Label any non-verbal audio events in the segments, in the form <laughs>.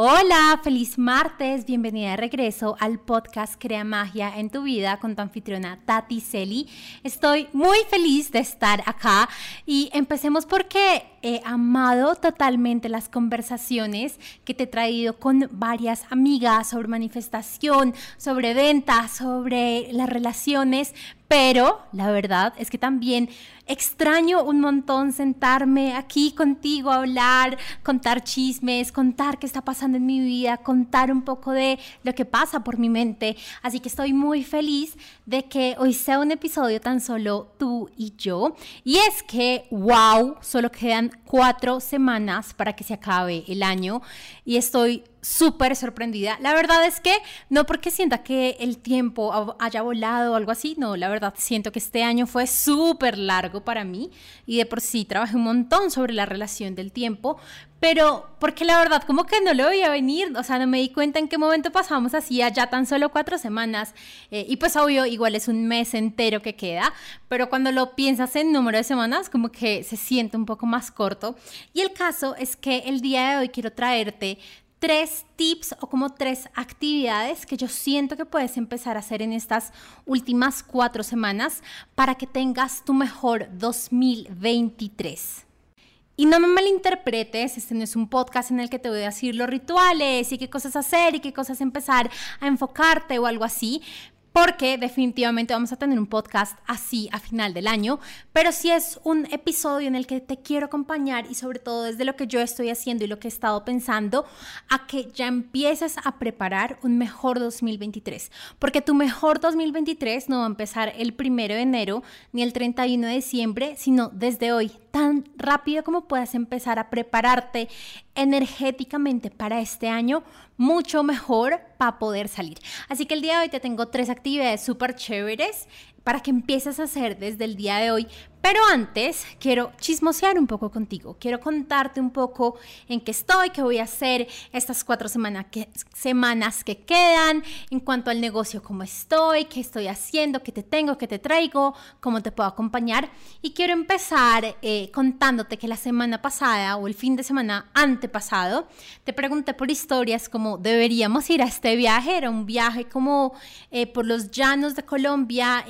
Hola, feliz martes, bienvenida de regreso al podcast Crea Magia en tu vida con tu anfitriona Tati Celi. Estoy muy feliz de estar acá y empecemos porque he amado totalmente las conversaciones que te he traído con varias amigas sobre manifestación, sobre ventas, sobre las relaciones, pero la verdad es que también extraño un montón sentarme aquí contigo a hablar, contar chismes, contar qué está pasando en mi vida, contar un poco de lo que pasa por mi mente. Así que estoy muy feliz de que hoy sea un episodio tan solo tú y yo. Y es que, wow, solo quedan cuatro semanas para que se acabe el año y estoy súper sorprendida. La verdad es que no porque sienta que el tiempo haya volado o algo así, no, la verdad siento que este año fue súper largo para mí y de por sí trabajé un montón sobre la relación del tiempo, pero porque la verdad como que no lo veía venir, o sea, no me di cuenta en qué momento pasamos así ya tan solo cuatro semanas eh, y pues obvio igual es un mes entero que queda, pero cuando lo piensas en número de semanas como que se siente un poco más corto y el caso es que el día de hoy quiero traerte tres tips o como tres actividades que yo siento que puedes empezar a hacer en estas últimas cuatro semanas para que tengas tu mejor 2023. Y no me malinterpretes, este no es un podcast en el que te voy a decir los rituales y qué cosas hacer y qué cosas empezar a enfocarte o algo así, porque definitivamente vamos a tener un podcast así a final del año, pero sí es un episodio en el que te quiero acompañar y sobre todo desde lo que yo estoy haciendo y lo que he estado pensando, a que ya empieces a preparar un mejor 2023, porque tu mejor 2023 no va a empezar el primero de enero ni el 31 de diciembre, sino desde hoy, tan rápido como puedas empezar a prepararte energéticamente para este año, mucho mejor para poder salir. Así que el día de hoy te tengo tres actividades súper chéveres para que empieces a hacer desde el día de hoy. Pero antes quiero chismosear un poco contigo, quiero contarte un poco en qué estoy, qué voy a hacer estas cuatro semanas que, semanas que quedan, en cuanto al negocio, cómo estoy, qué estoy haciendo, qué te tengo, qué te traigo, cómo te puedo acompañar. Y quiero empezar eh, contándote que la semana pasada o el fin de semana antepasado te pregunté por historias como deberíamos ir a este viaje, era un viaje como eh, por los llanos de Colombia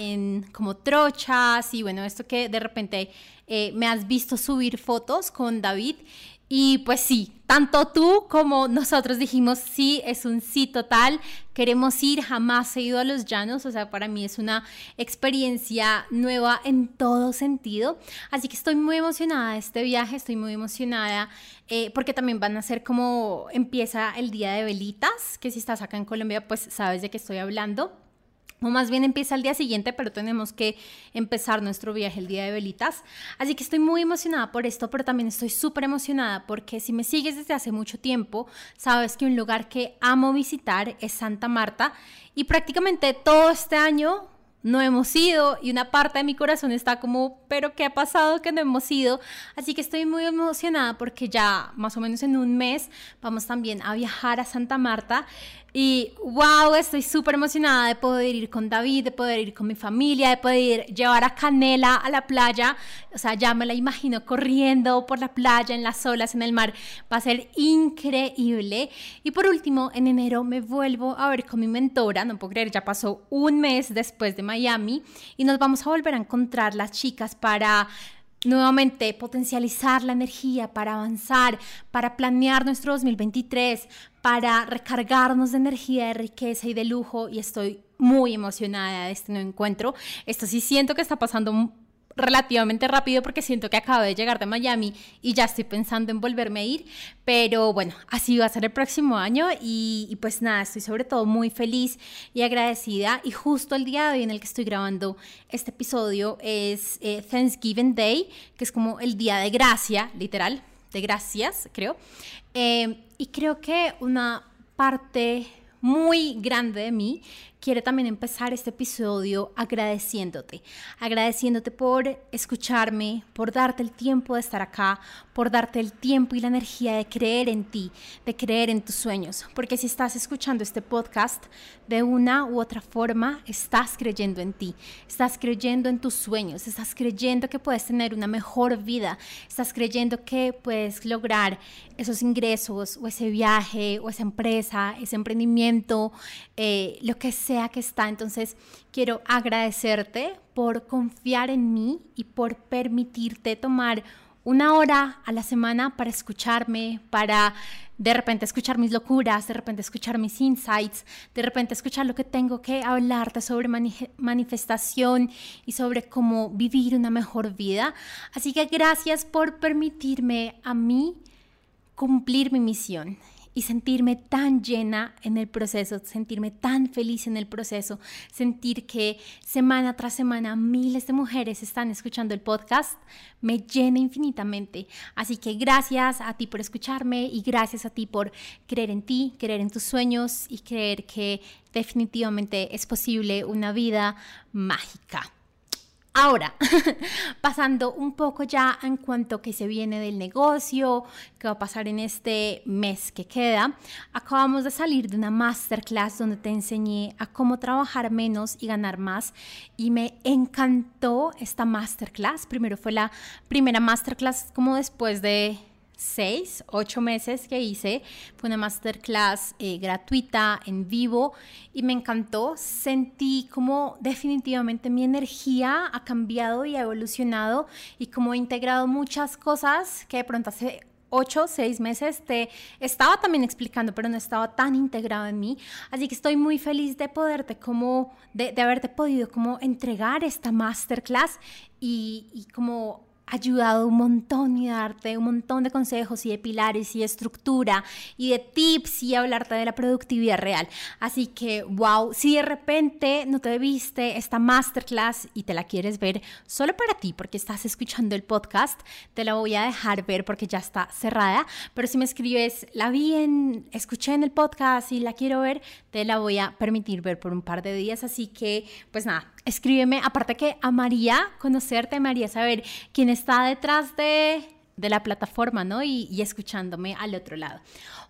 como trochas y bueno, esto que de repente eh, me has visto subir fotos con David. Y pues sí, tanto tú como nosotros dijimos, sí, es un sí total, queremos ir, jamás he ido a los llanos, o sea, para mí es una experiencia nueva en todo sentido, así que estoy muy emocionada de este viaje, estoy muy emocionada eh, porque también van a ser como empieza el día de velitas, que si estás acá en Colombia, pues sabes de qué estoy hablando o más bien empieza el día siguiente, pero tenemos que empezar nuestro viaje el día de velitas. Así que estoy muy emocionada por esto, pero también estoy súper emocionada porque si me sigues desde hace mucho tiempo, sabes que un lugar que amo visitar es Santa Marta y prácticamente todo este año no hemos ido y una parte de mi corazón está como, pero ¿qué ha pasado que no hemos ido? Así que estoy muy emocionada porque ya más o menos en un mes vamos también a viajar a Santa Marta y wow, estoy súper emocionada de poder ir con David, de poder ir con mi familia, de poder llevar a Canela a la playa. O sea, ya me la imagino corriendo por la playa, en las olas, en el mar. Va a ser increíble. Y por último, en enero me vuelvo a ver con mi mentora. No puedo creer, ya pasó un mes después de Miami. Y nos vamos a volver a encontrar las chicas para nuevamente potencializar la energía para avanzar, para planear nuestro 2023, para recargarnos de energía, de riqueza y de lujo y estoy muy emocionada de este nuevo encuentro. Esto sí siento que está pasando relativamente rápido porque siento que acabo de llegar de Miami y ya estoy pensando en volverme a ir, pero bueno, así va a ser el próximo año y, pues nada, estoy sobre todo muy feliz y agradecida y justo el día de hoy en el que estoy grabando este episodio es eh, Thanksgiving Day, que es como el día de gracia, literal, de gracias, creo. Eh, y creo que una parte muy grande de mí quiero también empezar este episodio agradeciéndote, agradeciéndote por escucharme, por darte el tiempo de estar acá, por darte el tiempo y la energía de creer en ti, de creer en tus sueños, porque si estás escuchando este podcast de una u otra forma, estás creyendo en ti, estás creyendo en tus sueños, estás creyendo que puedes tener una mejor vida, estás creyendo que puedes lograr esos ingresos o ese viaje o esa empresa, ese emprendimiento, eh, lo que sea que está. Entonces, quiero agradecerte por confiar en mí y por permitirte tomar una hora a la semana para escucharme, para de repente escuchar mis locuras, de repente escuchar mis insights, de repente escuchar lo que tengo que hablarte sobre manifestación y sobre cómo vivir una mejor vida. Así que gracias por permitirme a mí cumplir mi misión y sentirme tan llena en el proceso, sentirme tan feliz en el proceso, sentir que semana tras semana miles de mujeres están escuchando el podcast, me llena infinitamente. Así que gracias a ti por escucharme y gracias a ti por creer en ti, creer en tus sueños y creer que definitivamente es posible una vida mágica. Ahora, <laughs> pasando un poco ya en cuanto que se viene del negocio, que va a pasar en este mes que queda, acabamos de salir de una masterclass donde te enseñé a cómo trabajar menos y ganar más y me encantó esta masterclass. Primero fue la primera masterclass como después de seis, ocho meses que hice. Fue una masterclass eh, gratuita, en vivo, y me encantó. Sentí como definitivamente mi energía ha cambiado y ha evolucionado y como he integrado muchas cosas que de pronto hace ocho, seis meses te estaba también explicando, pero no estaba tan integrado en mí. Así que estoy muy feliz de poderte como, de, haberte podido como entregar esta masterclass y, y como ayudado un montón y darte un montón de consejos y de pilares y de estructura y de tips y hablarte de la productividad real. Así que, wow, si de repente no te viste esta masterclass y te la quieres ver solo para ti porque estás escuchando el podcast, te la voy a dejar ver porque ya está cerrada. Pero si me escribes, la vi en, escuché en el podcast y la quiero ver, te la voy a permitir ver por un par de días. Así que, pues nada, escríbeme. Aparte que amaría conocerte, amaría saber quién está detrás de, la plataforma, ¿no? Y, y, escuchándome al otro lado.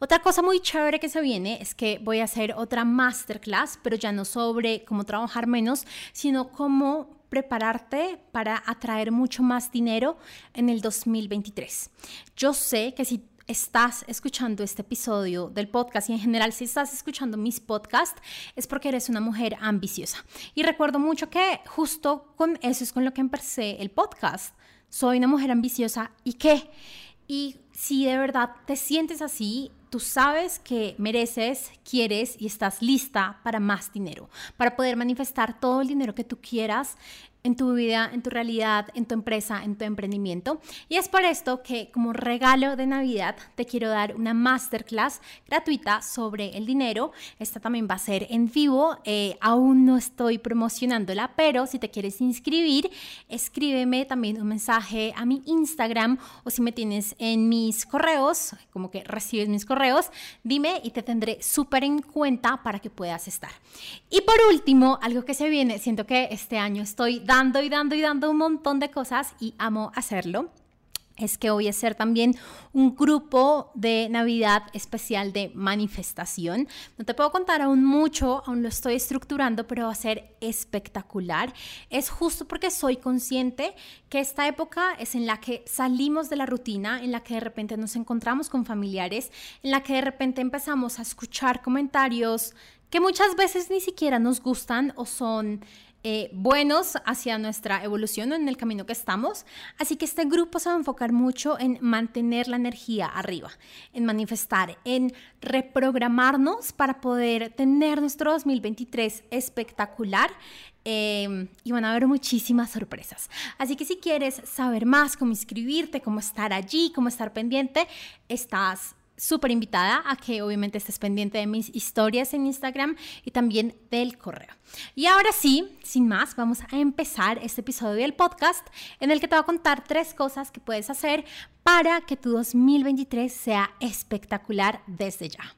Otra cosa muy chévere que se viene es que voy a hacer otra masterclass, pero ya no sobre cómo trabajar menos, sino cómo prepararte para atraer mucho más dinero en el 2023. Yo sé que si estás escuchando este episodio del podcast y en general si estás escuchando mis podcasts es porque eres una mujer ambiciosa. Y recuerdo mucho que justo con eso es con lo que empecé el podcast. Soy una mujer ambiciosa y qué. Y si de verdad te sientes así, tú sabes que mereces, quieres y estás lista para más dinero, para poder manifestar todo el dinero que tú quieras en tu vida, en tu realidad, en tu empresa, en tu emprendimiento. Y es por esto que como regalo de Navidad te quiero dar una masterclass gratuita sobre el dinero. Esta también va a ser en vivo. Eh, aún no estoy promocionándola, pero si te quieres inscribir, escríbeme también un mensaje a mi Instagram o si me tienes en mis correos, como que recibes mis correos, dime y te tendré súper en cuenta para que puedas estar. Y por último, algo que se viene, siento que este año estoy dando y dando y dando un montón de cosas y amo hacerlo es que voy a hacer también un grupo de Navidad especial de manifestación. No te puedo contar aún mucho, aún lo estoy estructurando, pero va a ser espectacular. Es justo porque soy consciente que esta época es en la que salimos de la rutina, en la que de repente nos encontramos con familiares, en la que de repente empezamos a escuchar comentarios que muchas veces ni siquiera nos gustan o son eh, buenos hacia nuestra evolución en el camino que estamos. Así que este grupo se va a enfocar mucho en mantener la energía arriba, en manifestar, en reprogramarnos para poder tener nuestro 2023 espectacular. Em, y van a haber muchísimas sorpresas. Así que si quieres saber más, cómo inscribirte, cómo estar allí, cómo estar pendiente, estás súper invitada a que obviamente estés pendiente de mis historias en Instagram y también del correo. Y ahora sí, sin más, vamos a empezar este episodio del podcast en el que te voy a contar tres cosas que puedes hacer para que tu 2023 sea espectacular desde ya.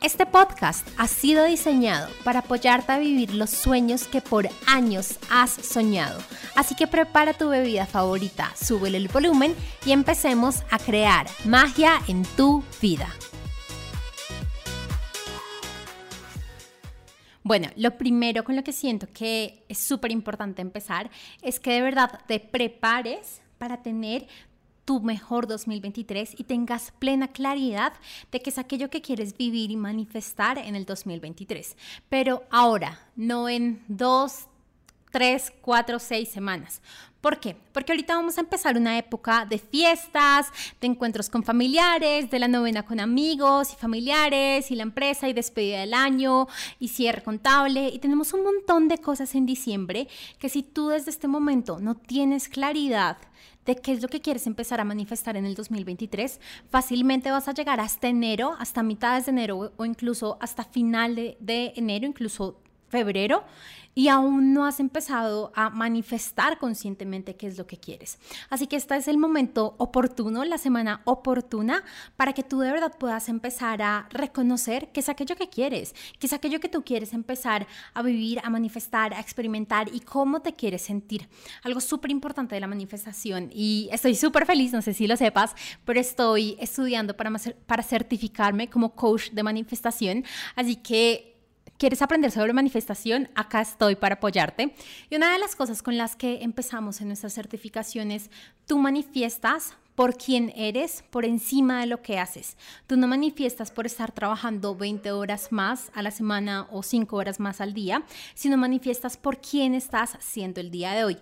Este podcast ha sido diseñado para apoyarte a vivir los sueños que por años has soñado. Así que prepara tu bebida favorita, súbele el volumen y empecemos a crear magia en tu vida. Bueno, lo primero con lo que siento que es súper importante empezar es que de verdad te prepares para tener tu mejor 2023 y tengas plena claridad de que es aquello que quieres vivir y manifestar en el 2023. Pero ahora, no en dos, tres, cuatro, seis semanas. ¿Por qué? Porque ahorita vamos a empezar una época de fiestas, de encuentros con familiares, de la novena con amigos y familiares y la empresa y despedida del año y cierre contable y tenemos un montón de cosas en diciembre que si tú desde este momento no tienes claridad de qué es lo que quieres empezar a manifestar en el 2023, fácilmente vas a llegar hasta enero, hasta mitades de enero o incluso hasta final de, de enero, incluso febrero, y aún no has empezado a manifestar conscientemente qué es lo que quieres. Así que este es el momento oportuno, la semana oportuna, para que tú de verdad puedas empezar a reconocer qué es aquello que quieres, qué es aquello que tú quieres empezar a vivir, a manifestar, a experimentar y cómo te quieres sentir. Algo súper importante de la manifestación y estoy súper feliz, no sé si lo sepas, pero estoy estudiando para, para certificarme como coach de manifestación, así que ¿Quieres aprender sobre manifestación? Acá estoy para apoyarte. Y una de las cosas con las que empezamos en nuestras certificaciones, tú manifiestas por quién eres por encima de lo que haces. Tú no manifiestas por estar trabajando 20 horas más a la semana o 5 horas más al día, sino manifiestas por quién estás siendo el día de hoy.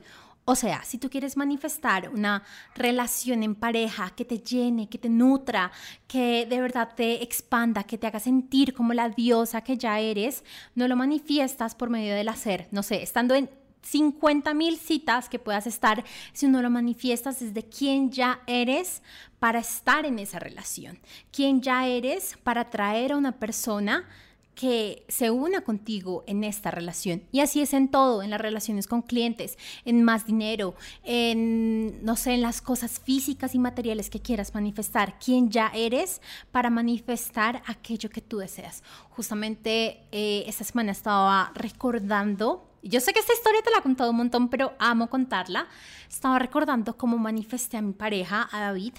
O sea, si tú quieres manifestar una relación en pareja que te llene, que te nutra, que de verdad te expanda, que te haga sentir como la diosa que ya eres, no lo manifiestas por medio del hacer. No sé, estando en 50 mil citas que puedas estar, si no lo manifiestas desde quién ya eres para estar en esa relación, quién ya eres para traer a una persona que se una contigo en esta relación. Y así es en todo, en las relaciones con clientes, en más dinero, en, no sé, en las cosas físicas y materiales que quieras manifestar, quién ya eres para manifestar aquello que tú deseas. Justamente eh, esta semana estaba recordando, yo sé que esta historia te la he contado un montón, pero amo contarla, estaba recordando cómo manifesté a mi pareja, a David.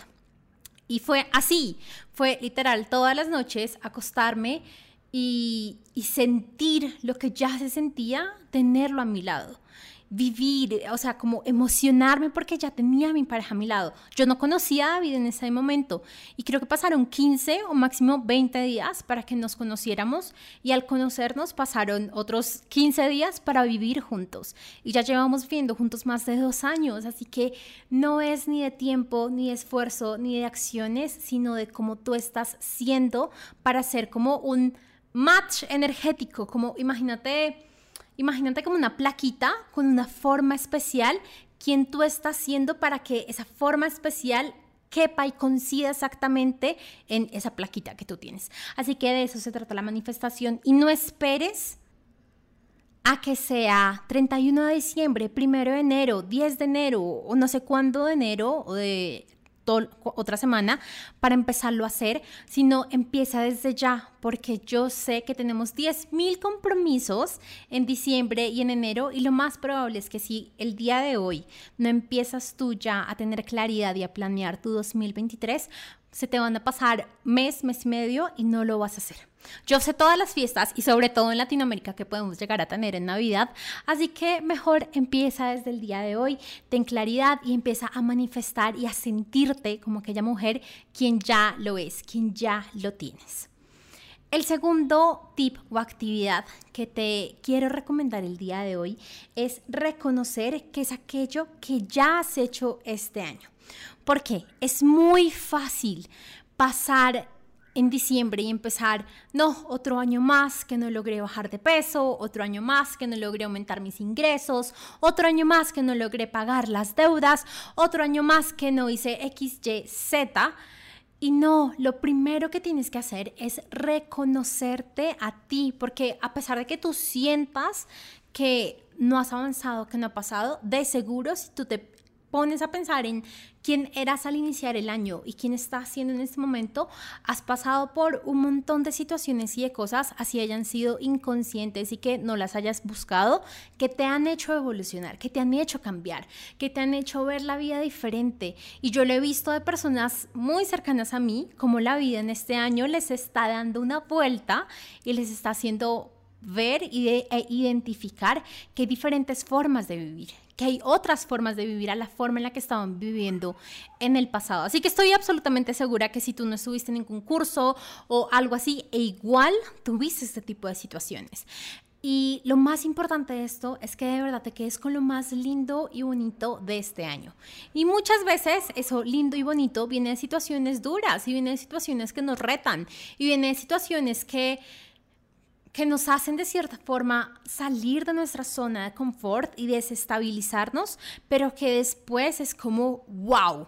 Y fue así, fue literal todas las noches acostarme y, sentir lo que ya se sentía, tenerlo a mi lado vivir, o sea, como emocionarme porque ya tenía a mi pareja a mi lado. Yo no conocía a David en ese momento y creo que pasaron 15 o máximo 20 días para que nos conociéramos y al conocernos pasaron otros 15 días para vivir juntos y ya llevamos viviendo juntos más de dos años, así que no es ni de tiempo, ni de esfuerzo, ni de acciones, sino de cómo tú estás siendo para ser como un match energético, como imagínate, imagínate como una plaquita con una forma especial, quien tú estás haciendo para que esa forma especial quepa y coincida exactamente en esa plaquita que tú tienes. Así que de eso se trata la manifestación y no esperes a que sea 31 de diciembre, 1 de enero, 10 de enero o no sé cuándo de enero o de otra semana para empezarlo a hacer, sino empieza desde ya, porque yo sé que tenemos 10.000 compromisos en diciembre y en enero y lo más probable es que si el día de hoy no empiezas tú ya a tener claridad y a planear tu 2023, se te van a pasar mes, mes y medio y no lo vas a hacer. Yo sé todas las fiestas y sobre todo en Latinoamérica que podemos llegar a tener en Navidad, así que mejor empieza desde el día de hoy, ten claridad y empieza a manifestar y a sentirte como aquella mujer quien ya lo es, quien ya lo tienes. El segundo tip o actividad que te quiero recomendar el día de hoy es reconocer que es aquello que ya has hecho este año. ¿Por qué? Es muy fácil pasar en diciembre y empezar, no, otro año más que no logré bajar de peso, otro año más que no logré aumentar mis ingresos, otro año más que no logré pagar las deudas, otro año más que no hice X, Y, Z. Y no, lo primero que tienes que hacer es reconocerte a ti, porque a pesar de que tú sientas que no has avanzado, que no ha pasado, de seguro si tú te pones a pensar en quién eras al iniciar el año y quién estás haciendo en este momento, has pasado por un montón de situaciones y de cosas, así hayan sido inconscientes y que no las hayas buscado, que te han hecho evolucionar, que te han hecho cambiar, que te han hecho ver la vida diferente. Y yo lo he visto de personas muy cercanas a mí, como la vida en este año les está dando una vuelta y les está haciendo ver e identificar que hay diferentes formas de vivir, que hay otras formas de vivir a la forma en la que estaban viviendo en el pasado. Así que estoy absolutamente segura que si tú no estuviste en ningún curso o algo así, e igual tuviste este tipo de situaciones. Y lo más importante de esto es que de verdad te quedes con lo más lindo y bonito de este año. Y muchas veces eso lindo y bonito viene de situaciones duras y viene de situaciones que nos retan y viene de situaciones que que nos hacen de cierta forma salir de nuestra zona de confort y desestabilizarnos, pero que después es como, wow,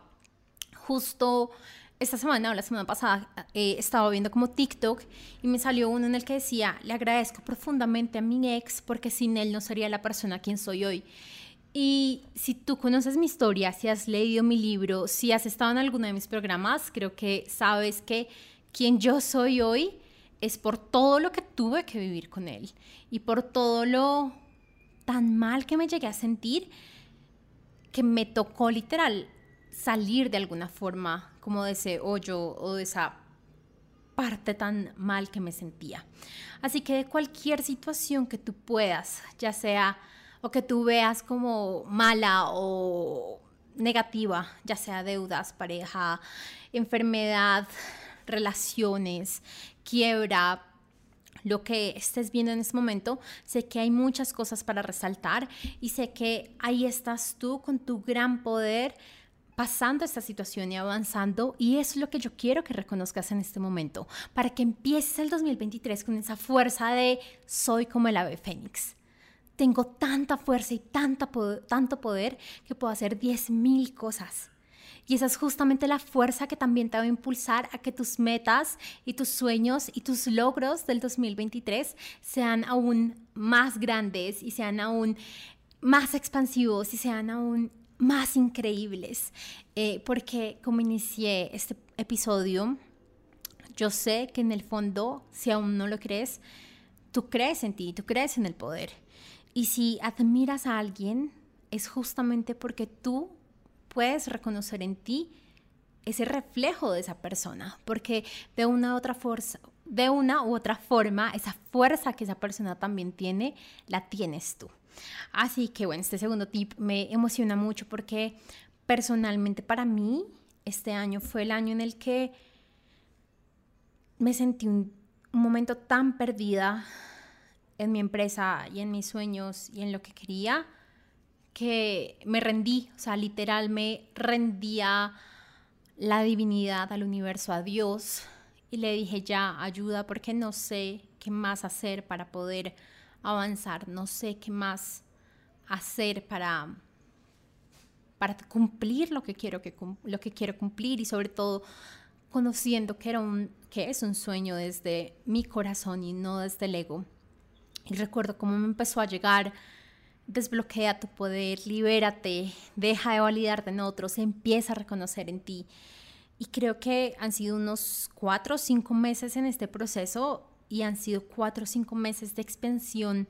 justo esta semana o la semana pasada eh, estaba viendo como TikTok y me salió uno en el que decía, le agradezco profundamente a mi ex porque sin él no sería la persona quien soy hoy. Y si tú conoces mi historia, si has leído mi libro, si has estado en alguno de mis programas, creo que sabes que quien yo soy hoy es por todo lo que tuve que vivir con él y por todo lo tan mal que me llegué a sentir que me tocó literal salir de alguna forma como de ese hoyo o de esa parte tan mal que me sentía. Así que de cualquier situación que tú puedas, ya sea o que tú veas como mala o negativa, ya sea deudas, pareja, enfermedad, relaciones, quiebra, lo que estés viendo en este momento, sé que hay muchas cosas para resaltar y sé que ahí estás tú con tu gran poder pasando esta situación y avanzando y es lo que yo quiero que reconozcas en este momento para que empieces el 2023 con esa fuerza de soy como el ave fénix. Tengo tanta fuerza y tanta tanto poder que puedo hacer 10.000 cosas. Y esa es justamente la fuerza que también te va a impulsar a que tus metas y tus sueños y tus logros del 2023 sean aún más grandes y sean aún más expansivos y sean aún más increíbles. Eh, porque como inicié este episodio, yo sé que en el fondo, si aún no lo crees, tú crees en ti, tú crees en el poder. Y si admiras a alguien, es justamente porque tú puedes reconocer en ti ese reflejo de esa persona, porque de una u otra fuerza, de una u otra forma, esa fuerza que esa persona también tiene, la tienes tú. Así que bueno, este segundo tip me emociona mucho porque personalmente para mí este año fue el año en el que me sentí un, un momento tan perdida en mi empresa y en mis sueños y en lo que quería que me rendí, o sea, literal me rendía la divinidad, al universo, a Dios, y le dije ya, ayuda, porque no sé qué más hacer para poder avanzar, no sé qué más hacer para, para cumplir lo que, quiero lo que quiero cumplir y sobre todo conociendo que, era un, que es un sueño desde mi corazón y no desde el ego. Y recuerdo cómo me empezó a llegar desbloquea tu poder, libérate, deja de validarte en otros, empieza a reconocer en ti. Y creo que han sido unos cuatro o cinco meses en este proceso y han sido cuatro o cinco meses de expansión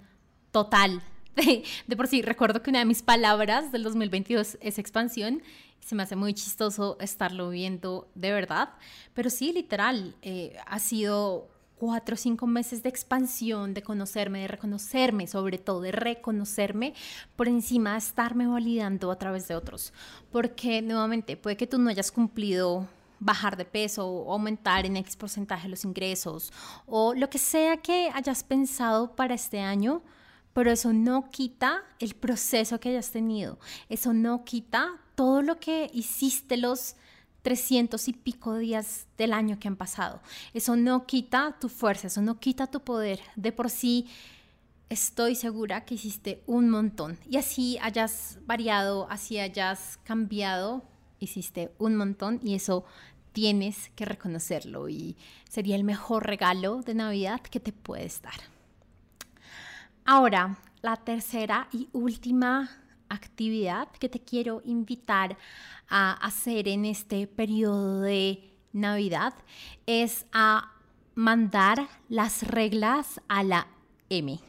total. <laughs> De, por sí, recuerdo que una de mis palabras del 2022 es expansión. Se me hace muy chistoso estarlo viendo de verdad. Pero sí, literal, eh, ha sido cuatro o cinco meses de expansión, de conocerme, de reconocerme, sobre todo de reconocerme por encima de estarme validando a través de otros. Porque nuevamente puede que tú no hayas cumplido bajar de peso o aumentar en X porcentaje los ingresos o lo que sea que hayas pensado para este año, pero eso no quita el proceso que hayas tenido, eso no quita todo lo que hiciste los 300 y pico días del año que han pasado. Eso no quita tu fuerza, eso no quita tu poder. De por sí, estoy segura que hiciste un montón. Y así hayas variado, así hayas cambiado, hiciste un montón y eso tienes que reconocerlo y sería el mejor regalo de Navidad que te puedes dar. Ahora, la tercera y última actividad que te quiero invitar a hacer en este periodo de Navidad es a mandar las reglas a la M.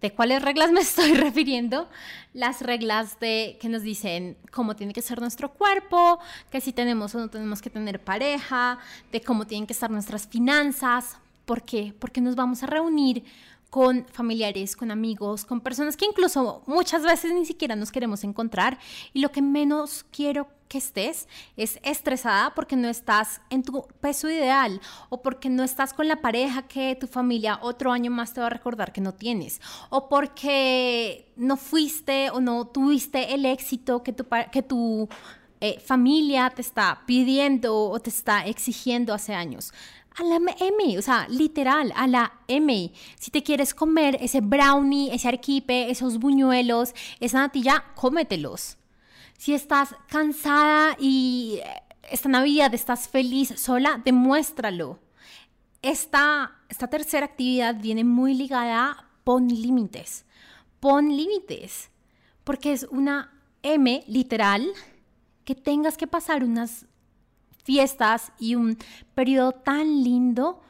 ¿De cuáles reglas me <laughs> estoy refiriendo? Las reglas de que nos dicen cómo tiene que ser nuestro cuerpo, que si tenemos o no tenemos que tener pareja, de cómo tienen que estar nuestras finanzas. ¿Por qué? Porque nos vamos a reunir con familiares, con amigos, con personas que incluso muchas veces ni siquiera nos queremos encontrar. Y lo que menos quiero que estés es estresada porque no estás en tu peso ideal o porque no estás con la pareja que tu familia otro año más te va a recordar que no tienes o porque no fuiste o no tuviste el éxito que tu, que tu eh, familia te está pidiendo o te está exigiendo hace años a la M, o sea, literal, a la M. Si te quieres comer ese brownie, ese arquipe, esos buñuelos, esa natilla, cómetelos. Si estás cansada y esta Navidad estás feliz sola, demuéstralo. Esta, esta tercera actividad viene muy ligada a pon límites. Pon límites. Porque es una M literal que tengas que pasar unas fiestas y un periodo tan lindo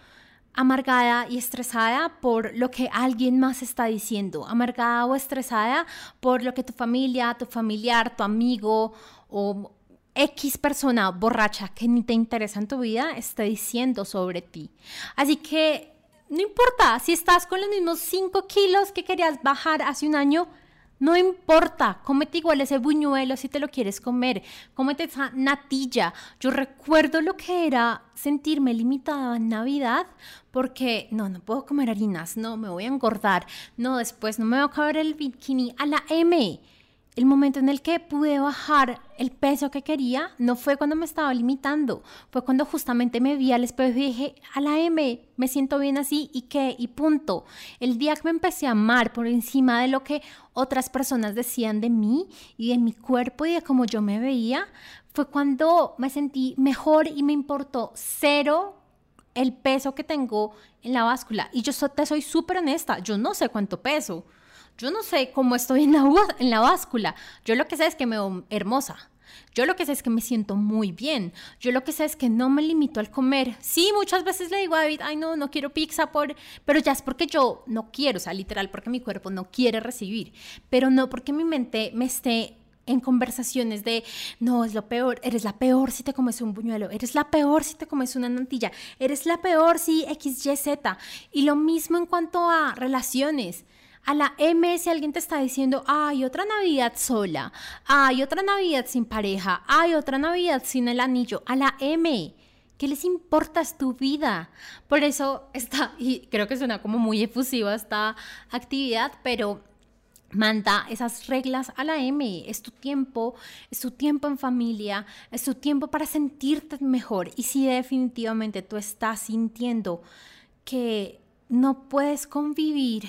amargada y estresada por lo que alguien más está diciendo, amargada o estresada por lo que tu familia, tu familiar, tu amigo o X persona borracha que ni te interesa en tu vida esté diciendo sobre ti. Así que no importa si estás con los mismos 5 kilos que querías bajar hace un año, no importa, cómete igual ese buñuelo si te lo quieres comer, cómete esa natilla. Yo recuerdo lo que era sentirme limitada en Navidad porque no, no puedo comer harinas, no, me voy a engordar, no, después no me va a acabar el bikini a la M el momento en el que pude bajar el peso que quería no fue cuando me estaba limitando, fue cuando justamente me vi al espejo y dije, a la M, me siento bien así y qué, y punto. El día que me empecé a amar por encima de lo que otras personas decían de mí y de mi cuerpo y de cómo yo me veía, fue cuando me sentí mejor y me importó cero el peso que tengo en la báscula. Y yo te soy súper honesta, yo no sé cuánto peso. Yo no sé cómo estoy <laughs> en la, báscula. Yo lo que sé es que me veo hermosa. Yo lo que sé es que me siento muy bien. Yo lo que sé es que no me limito al comer. Sí, muchas veces le digo a David, ay no, no quiero pizza, por... pero ya es porque yo no quiero, o sea, literal, porque mi cuerpo no quiere recibir. Pero no porque mi mente me esté en conversaciones de, no, es lo peor, eres la peor si te comes un buñuelo, eres la peor si te comes una nantilla, eres la peor si X, Y, Z. Y lo mismo en cuanto a relaciones a la M si alguien te está diciendo, hay otra Navidad sola, hay otra Navidad sin pareja, hay otra Navidad sin el anillo, a la M. ¿Qué les importa? Es tu vida. Por eso está, y creo que suena como muy efusiva esta actividad, pero manda esas reglas a la M. Es tu tiempo, es tu tiempo en familia, es tu tiempo para sentirte mejor. Y si definitivamente tú estás sintiendo que no puedes convivir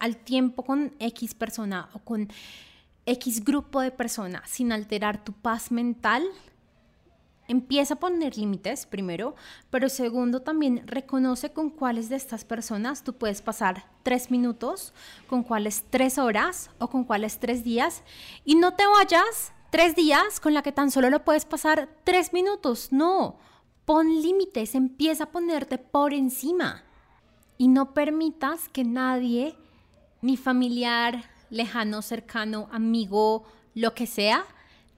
al tiempo con X persona o con X grupo de personas sin alterar tu paz mental, empieza a poner límites primero, pero segundo también reconoce con cuáles de estas personas tú puedes pasar tres minutos, con cuáles tres horas o con cuáles tres días. Y no te vayas tres días con la que tan solo lo puedes pasar tres minutos, no, pon límites, empieza a ponerte por encima. Y no permitas que nadie ni familiar, lejano, cercano, amigo, lo que sea,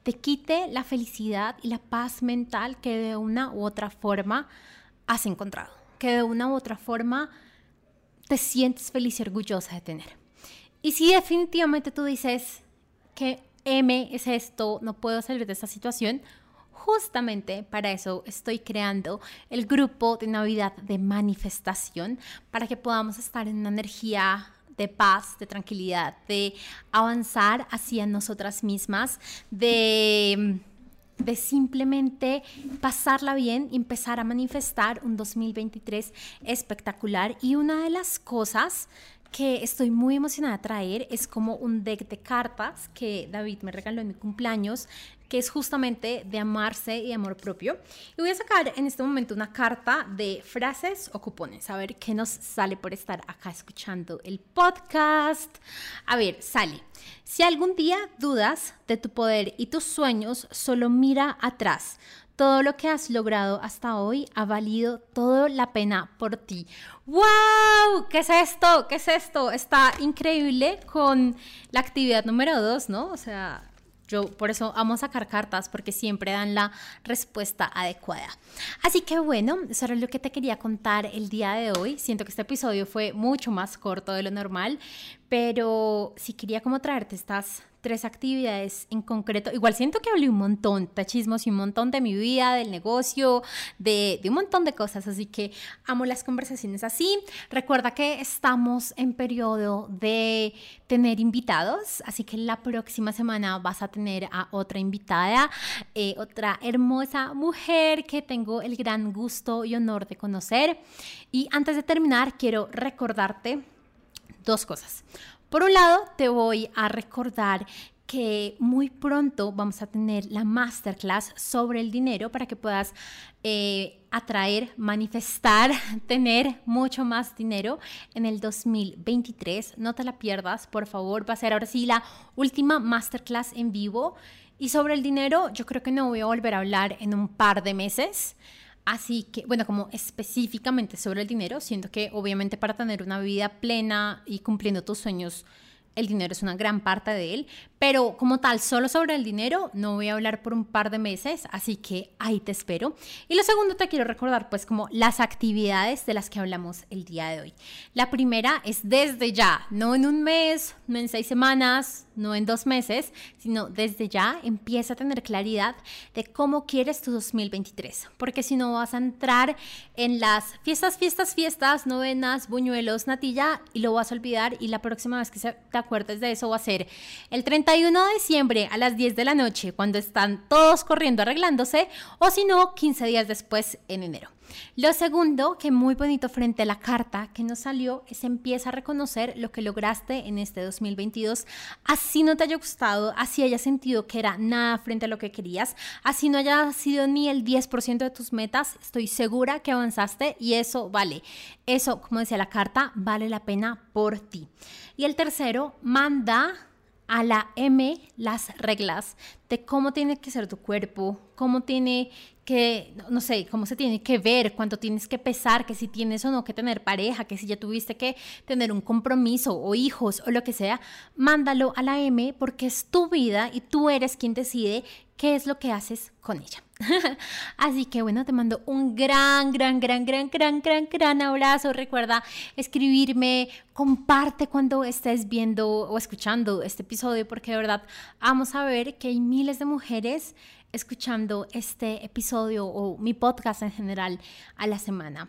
te quite la felicidad y la paz mental que de una u otra forma has encontrado, que de una u otra forma te sientes feliz y orgullosa de tener. Y si definitivamente tú dices que M es esto, no puedo salir de esta situación, justamente para eso estoy creando el grupo de Navidad de manifestación, para que podamos estar en una energía de paz, de tranquilidad, de avanzar hacia nosotras mismas, de de simplemente pasarla bien y empezar a manifestar un 2023 espectacular. Y una de las cosas que estoy muy emocionada de traer es como un deck de cartas que David me regaló en mi cumpleaños que es justamente de amarse y amor propio. Y voy a sacar en este momento una carta de frases o cupones, a ver qué nos sale por estar acá escuchando el podcast. A ver, sale. Si algún día dudas de tu poder y tus sueños, solo mira atrás. Todo lo que has logrado hasta hoy ha valido toda la pena por ti. ¡Wow! ¿Qué es esto? ¿Qué es esto? Está increíble con la actividad número dos, ¿no? O sea, yo por eso amo sacar cartas porque siempre dan la respuesta adecuada. Así que bueno, eso era lo que te quería contar el día de hoy. Siento que este episodio fue mucho más corto de lo normal, pero sí quería como traerte estas tres actividades en concreto. Igual siento que hablé un montón, tachismos y un montón de mi vida, del negocio, de, un montón de cosas. Así que amo las conversaciones así. Recuerda que estamos en periodo de tener invitados, así que la próxima semana vas a tener a otra invitada, eh, otra hermosa mujer que tengo el gran gusto y honor de conocer. Y antes de terminar, quiero recordarte dos cosas. Por un lado, te voy a recordar que muy pronto vamos a tener la masterclass sobre el dinero para que puedas eh, atraer, manifestar, <laughs> tener mucho más dinero en el 2023. No te la pierdas, por favor. Va a ser ahora sí la última masterclass en vivo. Y sobre el dinero, yo creo que no voy a volver a hablar en un par de meses. Así que, bueno, como específicamente sobre el dinero, siento que obviamente para tener una vida plena y cumpliendo tus sueños, el dinero es una gran parte de él, pero como tal, solo sobre el dinero no voy a hablar por un par de meses, así que ahí te espero. Y lo segundo te quiero recordar pues como las actividades de las que hablamos el día de hoy. La primera es desde ya, no en un mes, no en seis semanas, no en dos meses, sino desde ya empieza a tener claridad de cómo quieres tu 2023, porque si no vas a entrar en las fiestas, fiestas, fiestas, novenas, buñuelos, natilla y lo vas a olvidar y la próxima vez que te acuerdes de eso va a ser el 31 de diciembre a las 10 de la noche, cuando están todos corriendo arreglándose, o si no, 15 días después en enero. Lo segundo, que muy bonito frente a la carta que nos salió, es empieza a reconocer lo que lograste en este 2022, así no te haya gustado, así haya sentido que era nada frente a lo que querías, así no haya sido ni el 10% de tus metas, estoy segura que avanzaste y eso vale. Eso, como decía la carta, vale la pena por ti. Y el tercero, manda a la M las reglas de cómo tiene que ser tu cuerpo, cómo tiene que, no sé, cómo se tiene que ver, cuánto tienes que pesar, que si tienes o no que tener pareja, que si ya tuviste que tener un compromiso o hijos o lo que sea, mándalo a la M porque es tu vida y tú eres quien decide qué es lo que haces con ella. <laughs> Así que bueno, te mando un gran, gran, gran, gran, gran, gran, gran abrazo. Recuerda escribirme, comparte cuando estés viendo o escuchando este episodio porque de verdad vamos a ver que hay miles de mujeres escuchando este episodio o mi podcast en general a la semana.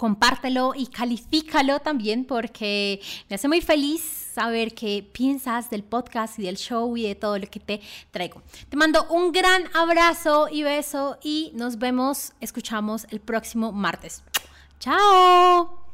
Compártelo y califícalo también porque me hace muy feliz saber qué piensas del podcast y del show y de todo lo que te traigo. Te mando un gran abrazo y beso y nos vemos, escuchamos el próximo martes. ¡Chao!